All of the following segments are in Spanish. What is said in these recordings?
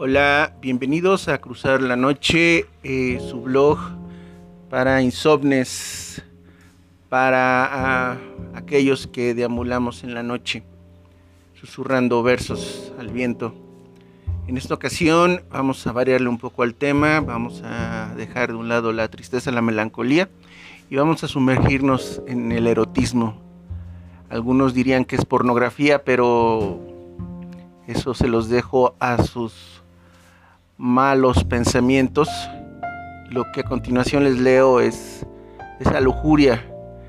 Hola, bienvenidos a Cruzar la Noche, eh, su blog para insomnes, para ah, aquellos que deambulamos en la noche, susurrando versos al viento. En esta ocasión vamos a variarle un poco al tema, vamos a dejar de un lado la tristeza, la melancolía y vamos a sumergirnos en el erotismo. Algunos dirían que es pornografía, pero eso se los dejo a sus malos pensamientos. Lo que a continuación les leo es esa lujuria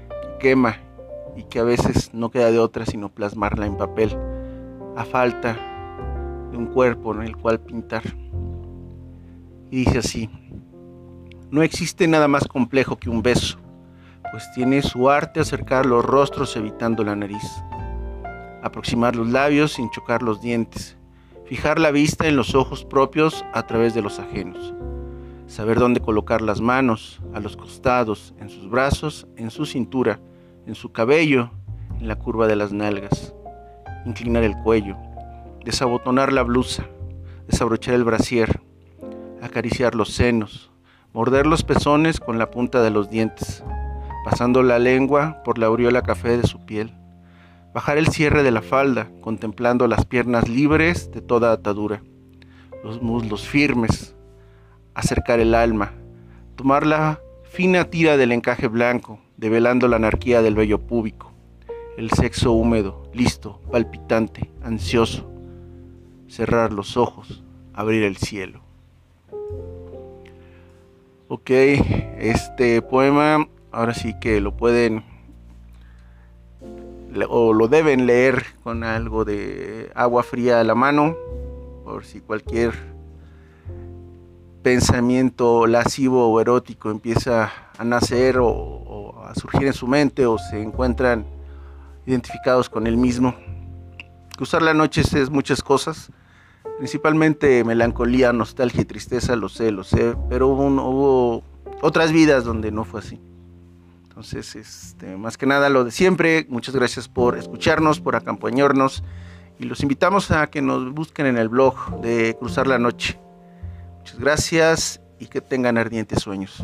que quema y que a veces no queda de otra sino plasmarla en papel, a falta de un cuerpo en el cual pintar. Y dice así, no existe nada más complejo que un beso, pues tiene su arte acercar los rostros evitando la nariz aproximar los labios sin chocar los dientes, fijar la vista en los ojos propios a través de los ajenos, saber dónde colocar las manos, a los costados, en sus brazos, en su cintura, en su cabello, en la curva de las nalgas, inclinar el cuello, desabotonar la blusa, desabrochar el brasier, acariciar los senos, morder los pezones con la punta de los dientes, pasando la lengua por la aureola café de su piel bajar el cierre de la falda, contemplando las piernas libres de toda atadura, los muslos firmes, acercar el alma, tomar la fina tira del encaje blanco, develando la anarquía del vello púbico, el sexo húmedo, listo, palpitante, ansioso, cerrar los ojos, abrir el cielo. Ok, este poema ahora sí que lo pueden o lo deben leer con algo de agua fría a la mano, por si cualquier pensamiento lascivo o erótico empieza a nacer o, a surgir en su mente o se encuentran identificados con él mismo. Cruzar la noche es muchas cosas, principalmente melancolía, nostalgia y tristeza, lo sé, lo sé, pero hubo otras vidas donde no fue así. Entonces, este, más que nada lo de siempre, muchas gracias por escucharnos, por acompañarnos y los invitamos a que nos busquen en el blog de Cruzar la Noche. Muchas gracias y que tengan ardientes sueños.